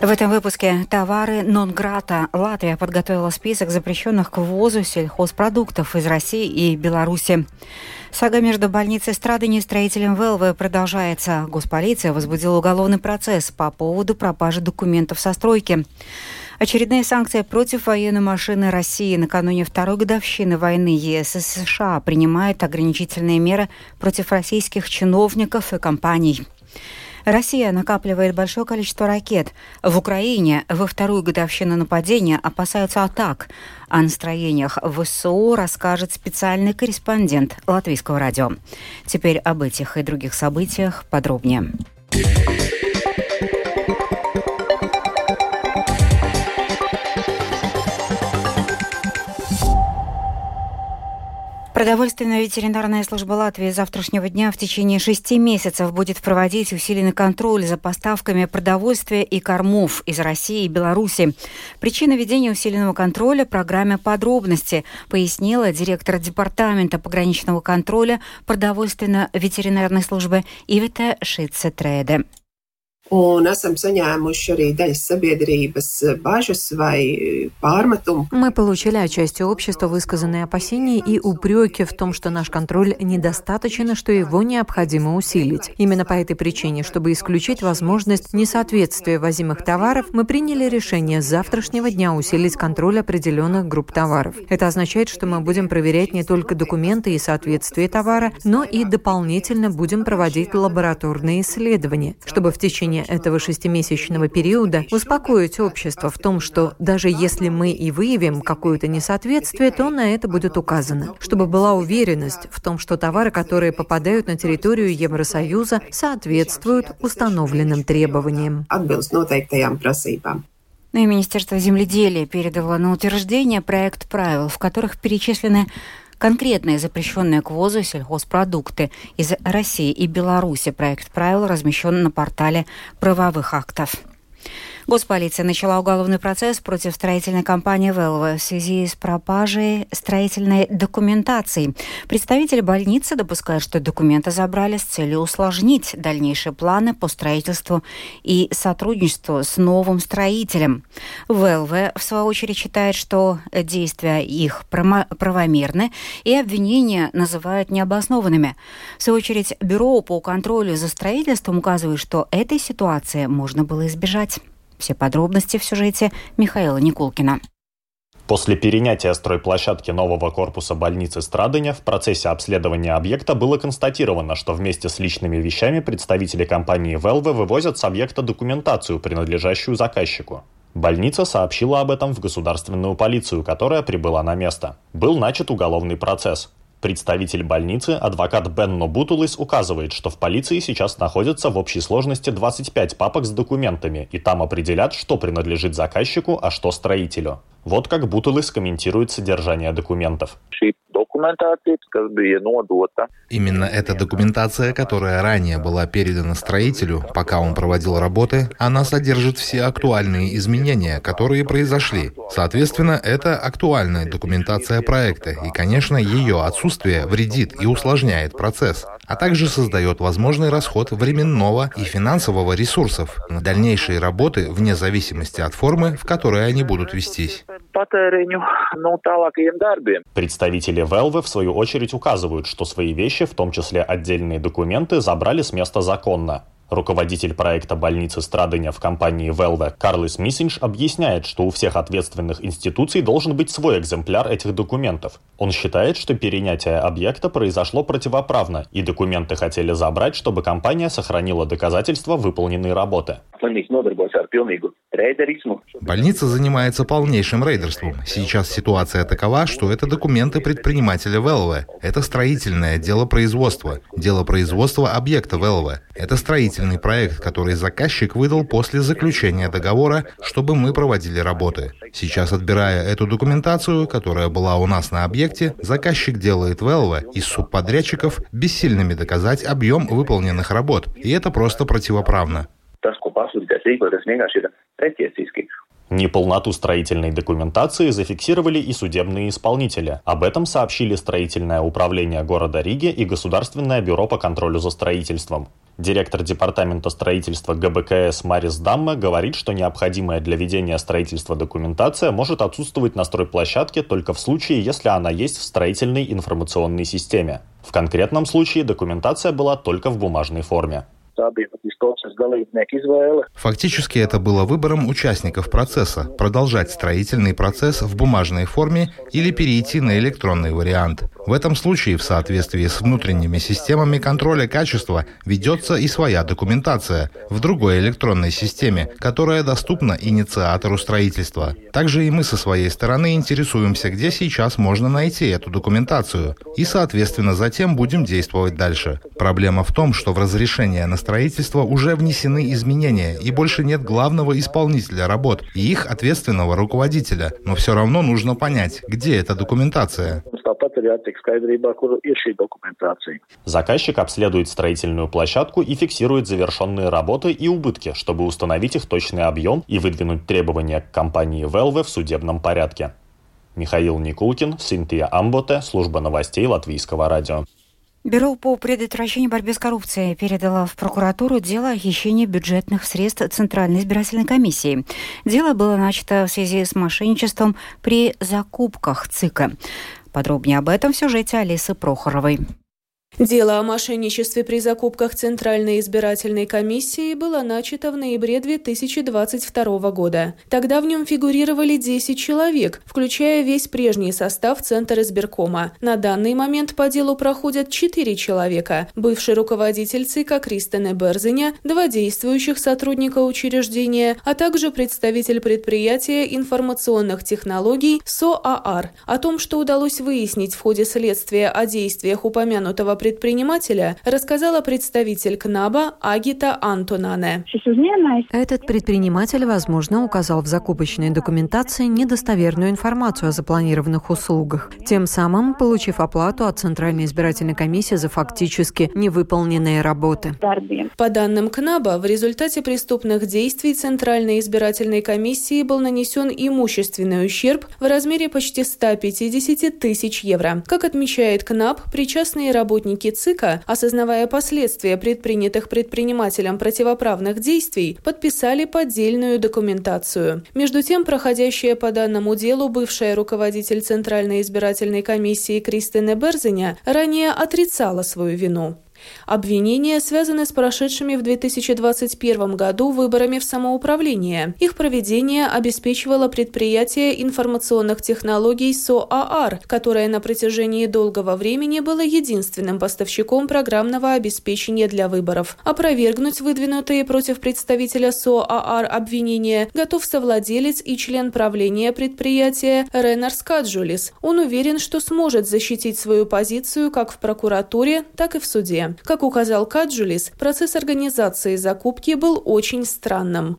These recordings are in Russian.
В этом выпуске товары нон-грата. Латвия подготовила список запрещенных к ввозу сельхозпродуктов из России и Беларуси. Сага между больницей Страдани и строителем ВЛВ продолжается. Госполиция возбудила уголовный процесс по поводу пропажи документов со стройки. Очередные санкции против военной машины России накануне второй годовщины войны ЕС и США принимают ограничительные меры против российских чиновников и компаний. Россия накапливает большое количество ракет. В Украине во вторую годовщину нападения опасаются атак. О настроениях в ВСУ расскажет специальный корреспондент Латвийского радио. Теперь об этих и других событиях подробнее. Продовольственная ветеринарная служба Латвии с завтрашнего дня в течение шести месяцев будет проводить усиленный контроль за поставками продовольствия и кормов из России и Беларуси. Причина ведения усиленного контроля – программе подробности, пояснила директор департамента пограничного контроля продовольственно-ветеринарной службы Ивета Шицетреде. Un esam saņēmuši arī daļas sabiedrības bažas vai pārmetumu. Мы получили отчасти общества высказанные опасения и упреки в том, что наш контроль недостаточен что его необходимо усилить. Именно по этой причине, чтобы исключить возможность несоответствия возимых товаров, мы приняли решение с завтрашнего дня усилить контроль определенных групп товаров. Это означает, что мы будем проверять не только документы и соответствие товара, но и дополнительно будем проводить лабораторные исследования, чтобы в течение течение этого шестимесячного периода успокоить общество в том, что даже если мы и выявим какое-то несоответствие, то на это будет указано, чтобы была уверенность в том, что товары, которые попадают на территорию Евросоюза, соответствуют установленным требованиям. Ну и Министерство земледелия передало на утверждение проект правил, в которых перечислены Конкретные запрещенные к ввозу сельхозпродукты из России и Беларуси. Проект правил размещен на портале правовых актов. Госполиция начала уголовный процесс против строительной компании «Велва» в связи с пропажей строительной документации. Представители больницы допускают, что документы забрали с целью усложнить дальнейшие планы по строительству и сотрудничеству с новым строителем. ВЛВ, в свою очередь, считает, что действия их правомерны и обвинения называют необоснованными. В свою очередь, Бюро по контролю за строительством указывает, что этой ситуации можно было избежать. Все подробности в сюжете Михаила Никулкина. После перенятия стройплощадки нового корпуса больницы Страдыня в процессе обследования объекта было констатировано, что вместе с личными вещами представители компании «Велве» вывозят с объекта документацию, принадлежащую заказчику. Больница сообщила об этом в государственную полицию, которая прибыла на место. Был начат уголовный процесс. Представитель больницы, адвокат Бенно Бутулис, указывает, что в полиции сейчас находится в общей сложности 25 папок с документами, и там определят, что принадлежит заказчику, а что строителю. Вот как Бутулис комментирует содержание документов. Именно эта документация, которая ранее была передана строителю, пока он проводил работы, она содержит все актуальные изменения, которые произошли. Соответственно, это актуальная документация проекта, и, конечно, ее отсутствие вредит и усложняет процесс, а также создает возможный расход временного и финансового ресурсов на дальнейшие работы вне зависимости от формы, в которой они будут вестись. Представители Велвы, в свою очередь, указывают, что свои вещи, в том числе отдельные документы, забрали с места законно. Руководитель проекта больницы Страдыня в компании Велве Карлис Миссинш объясняет, что у всех ответственных институций должен быть свой экземпляр этих документов. Он считает, что перенятие объекта произошло противоправно, и документы хотели забрать, чтобы компания сохранила доказательства выполненной работы. Больница занимается полнейшим рейдерством. Сейчас ситуация такова, что это документы предпринимателя ВЛВ. Это строительное дело производства. Дело производства объекта ВЛВ. Это строительный проект, который заказчик выдал после заключения договора, чтобы мы проводили работы. Сейчас, отбирая эту документацию, которая была у нас на объекте, заказчик делает ВЛВ из субподрядчиков бессильными доказать объем выполненных работ. И это просто противоправно tas, ko vienkārši pretiesiski. Неполноту строительной документации зафиксировали и судебные исполнители. Об этом сообщили строительное управление города Риги и Государственное бюро по контролю за строительством. Директор департамента строительства ГБКС Марис Дамма говорит, что необходимая для ведения строительства документация может отсутствовать на стройплощадке только в случае, если она есть в строительной информационной системе. В конкретном случае документация была только в бумажной форме. Фактически это было выбором участников процесса – продолжать строительный процесс в бумажной форме или перейти на электронный вариант. В этом случае, в соответствии с внутренними системами контроля качества, ведется и своя документация в другой электронной системе, которая доступна инициатору строительства. Также и мы со своей стороны интересуемся, где сейчас можно найти эту документацию, и, соответственно, затем будем действовать дальше. Проблема в том, что в разрешение на строительство уже внесены изменения, и больше нет главного исполнителя работ и их ответственного руководителя, но все равно нужно понять, где эта документация. Заказчик обследует строительную площадку и фиксирует завершенные работы и убытки, чтобы установить их точный объем и выдвинуть требования к компании Велве в судебном порядке. Михаил Никулкин, Синтия Амботе, служба новостей Латвийского радио. Бюро по предотвращению борьбы с коррупцией передало в прокуратуру дело о хищении бюджетных средств Центральной избирательной комиссии. Дело было начато в связи с мошенничеством при закупках ЦИКа. Подробнее об этом в сюжете Алисы Прохоровой. Дело о мошенничестве при закупках Центральной избирательной комиссии было начато в ноябре 2022 года. Тогда в нем фигурировали 10 человек, включая весь прежний состав Центра избиркома. На данный момент по делу проходят 4 человека. Бывший руководитель ЦИКа Кристене Берзиня, два действующих сотрудника учреждения, а также представитель предприятия информационных технологий СОААР. О том, что удалось выяснить в ходе следствия о действиях упомянутого предприятия, предпринимателя рассказала представитель КНАБа Агита Антонане. Этот предприниматель, возможно, указал в закупочной документации недостоверную информацию о запланированных услугах, тем самым получив оплату от Центральной избирательной комиссии за фактически невыполненные работы. По данным КНАБа, в результате преступных действий Центральной избирательной комиссии был нанесен имущественный ущерб в размере почти 150 тысяч евро. Как отмечает КНАБ, причастные работники сотрудники ЦИКа, осознавая последствия предпринятых предпринимателем противоправных действий, подписали поддельную документацию. Между тем, проходящая по данному делу бывшая руководитель Центральной избирательной комиссии Кристина Берзиня ранее отрицала свою вину. Обвинения связаны с прошедшими в 2021 году выборами в самоуправление. Их проведение обеспечивало предприятие информационных технологий СОААР, которое на протяжении долгого времени было единственным поставщиком программного обеспечения для выборов. Опровергнуть выдвинутые против представителя СОААР обвинения готов совладелец и член правления предприятия Ренар Скаджулис. Он уверен, что сможет защитить свою позицию как в прокуратуре, так и в суде. Как указал Каджулис, процесс организации закупки был очень странным.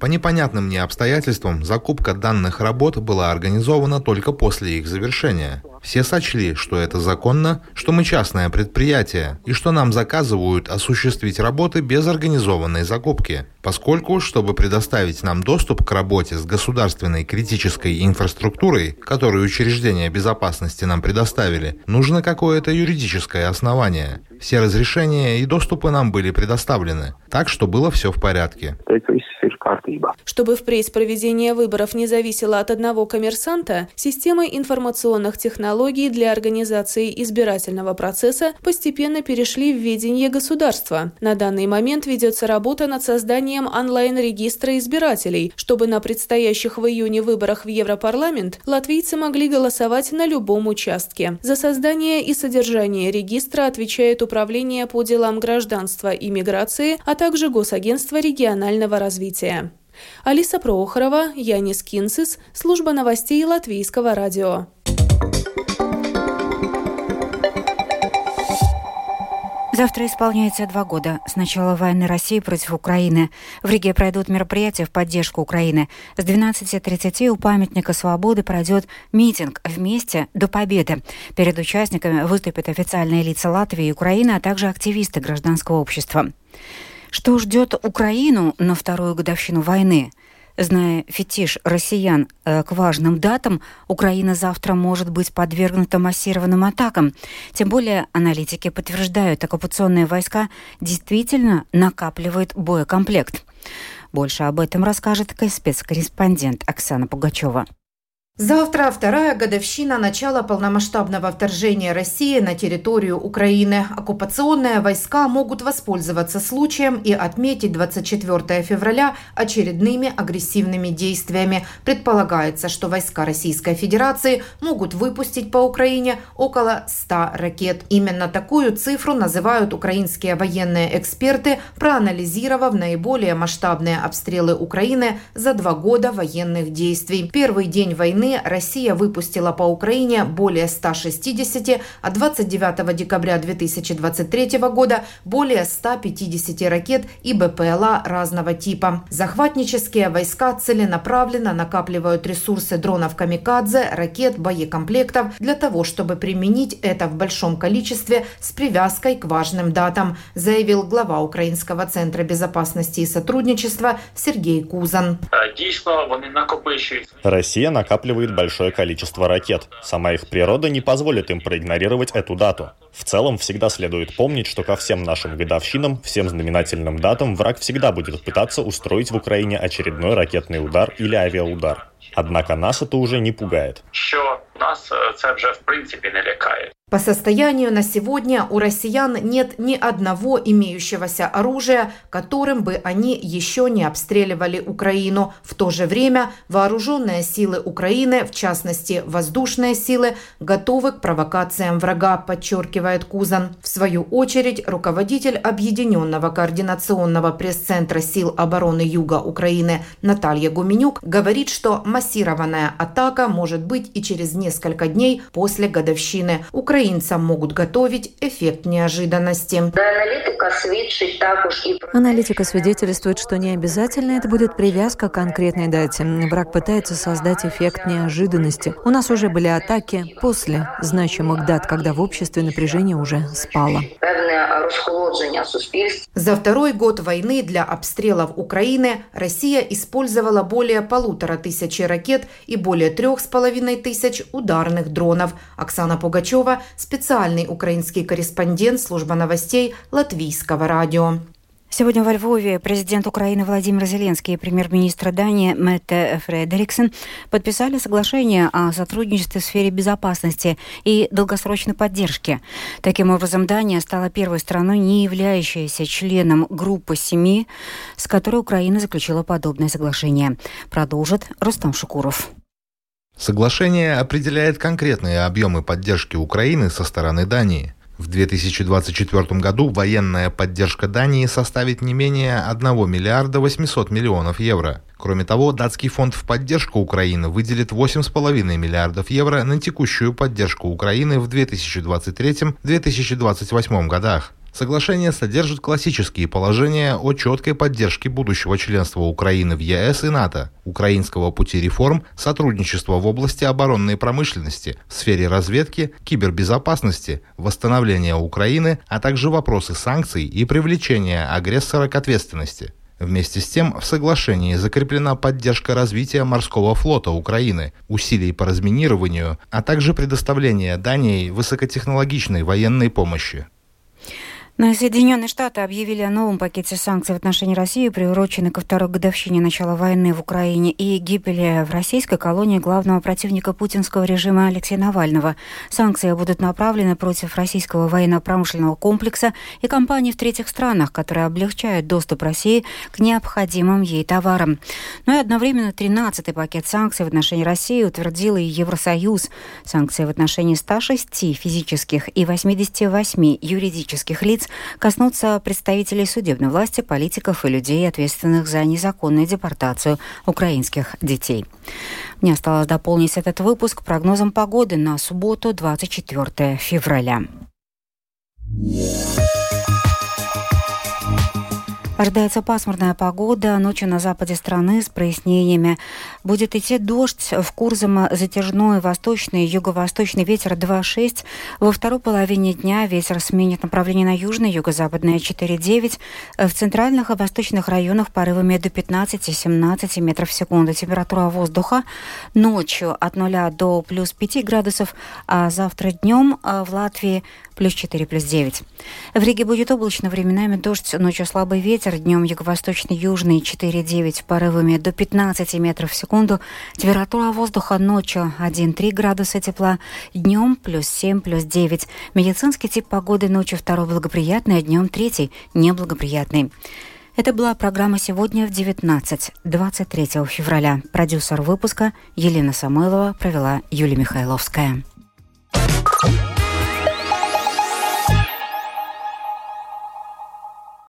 По непонятным мне обстоятельствам закупка данных работ была организована только после их завершения. Все сочли, что это законно, что мы частное предприятие и что нам заказывают осуществить работы без организованной закупки. Поскольку, чтобы предоставить нам доступ к работе с государственной критической инфраструктурой, которую учреждения безопасности нам предоставили, нужно какое-то юридическое основание. Все разрешения и доступы нам были предоставлены, так что было все в порядке. Чтобы впредь проведение выборов не зависело от одного коммерсанта, системы информационных технологий для организации избирательного процесса постепенно перешли в ведение государства. На данный момент ведется работа над созданием онлайн-регистра избирателей, чтобы на предстоящих в июне выборах в Европарламент латвийцы могли голосовать на любом участке. За создание и содержание регистра отвечает Управление по делам гражданства и миграции, а также Госагентство регионального развития. Алиса Прохорова, Янис Кинсис, служба новостей Латвийского радио. Завтра исполняется два года с начала войны России против Украины. В Риге пройдут мероприятия в поддержку Украины. С 12.30 у памятника свободы пройдет митинг «Вместе до победы». Перед участниками выступят официальные лица Латвии и Украины, а также активисты гражданского общества. Что ждет Украину на вторую годовщину войны? Зная фетиш россиян э, к важным датам, Украина завтра может быть подвергнута массированным атакам. Тем более аналитики подтверждают, оккупационные войска действительно накапливают боекомплект. Больше об этом расскажет спецкорреспондент Оксана Пугачева. Завтра вторая годовщина начала полномасштабного вторжения России на территорию Украины. Оккупационные войска могут воспользоваться случаем и отметить 24 февраля очередными агрессивными действиями. Предполагается, что войска Российской Федерации могут выпустить по Украине около 100 ракет. Именно такую цифру называют украинские военные эксперты, проанализировав наиболее масштабные обстрелы Украины за два года военных действий. Первый день войны войны Россия выпустила по Украине более 160, а 29 декабря 2023 года более 150 ракет и БПЛА разного типа. Захватнические войска целенаправленно накапливают ресурсы дронов «Камикадзе», ракет, боекомплектов для того, чтобы применить это в большом количестве с привязкой к важным датам, заявил глава Украинского центра безопасности и сотрудничества Сергей Кузан. Россия накапливает накапливает большое количество ракет. Сама их природа не позволит им проигнорировать эту дату. В целом, всегда следует помнить, что ко всем нашим годовщинам, всем знаменательным датам враг всегда будет пытаться устроить в Украине очередной ракетный удар или авиаудар. Однако нас это уже не пугает. Нас це вже в принципі не лякає. По состоянию на сегодня у россиян нет ни одного имеющегося оружия, которым бы они еще не обстреливали Украину. В то же время вооруженные силы Украины, в частности воздушные силы, готовы к провокациям врага, подчеркивает Кузан. В свою очередь, руководитель Объединенного координационного пресс-центра сил обороны Юга Украины Наталья Гуменюк говорит, что массированная атака может быть и через несколько дней после годовщины. Украинцам могут готовить эффект неожиданности. Аналитика свидетельствует, что не обязательно это будет привязка к конкретной дате. Враг пытается создать эффект неожиданности. У нас уже были атаки после значимых дат, когда в обществе напряжение уже спало. За второй год войны для обстрелов Украины Россия использовала более полутора тысячи ракет и более трех с половиной тысяч ударных дронов. Оксана Пугачева, специальный украинский корреспондент служба новостей Латвийского радио. Сегодня во Львове президент Украины Владимир Зеленский и премьер-министр Дании Мэтте Фредериксон подписали соглашение о сотрудничестве в сфере безопасности и долгосрочной поддержки. Таким образом, Дания стала первой страной, не являющейся членом группы семи, с которой Украина заключила подобное соглашение. Продолжит Рустам Шукуров. Соглашение определяет конкретные объемы поддержки Украины со стороны Дании. В 2024 году военная поддержка Дании составит не менее 1 миллиарда 800 миллионов евро. Кроме того, датский фонд в поддержку Украины выделит 8,5 миллиардов евро на текущую поддержку Украины в 2023-2028 годах. Соглашение содержит классические положения о четкой поддержке будущего членства Украины в ЕС и НАТО, украинского пути реформ, сотрудничества в области оборонной промышленности, в сфере разведки, кибербезопасности, восстановления Украины, а также вопросы санкций и привлечения агрессора к ответственности. Вместе с тем, в соглашении закреплена поддержка развития морского флота Украины, усилий по разминированию, а также предоставление Дании высокотехнологичной военной помощи. Но Соединенные Штаты объявили о новом пакете санкций в отношении России, приуроченной ко второй годовщине начала войны в Украине и гибели в российской колонии главного противника путинского режима Алексея Навального. Санкции будут направлены против российского военно-промышленного комплекса и компаний в третьих странах, которые облегчают доступ России к необходимым ей товарам. Но и одновременно 13-й пакет санкций в отношении России утвердил и Евросоюз. Санкции в отношении 106 физических и 88 юридических лиц коснутся представителей судебной власти, политиков и людей, ответственных за незаконную депортацию украинских детей. Мне осталось дополнить этот выпуск прогнозом погоды на субботу, 24 февраля. Ожидается пасмурная погода. Ночью на западе страны с прояснениями. Будет идти дождь. В Курзово затяжной восточный юго-восточный ветер 2,6. Во второй половине дня ветер сменит направление на южный, юго-западное 4,9. В центральных и восточных районах порывами до 15-17 метров в секунду. Температура воздуха ночью от 0 до плюс 5 градусов, а завтра днем в Латвии плюс 4, плюс 9. В Риге будет облачно, временами дождь, ночью слабый ветер, днем юго-восточный южный 4-9 порывами до 15 метров в секунду. Температура воздуха ночью 1-3 градуса тепла, днем плюс 7, плюс 9. Медицинский тип погоды ночью второй благоприятный, а днем третий неблагоприятный. Это была программа «Сегодня в 19, 23 февраля». Продюсер выпуска Елена Самойлова провела Юлия Михайловская.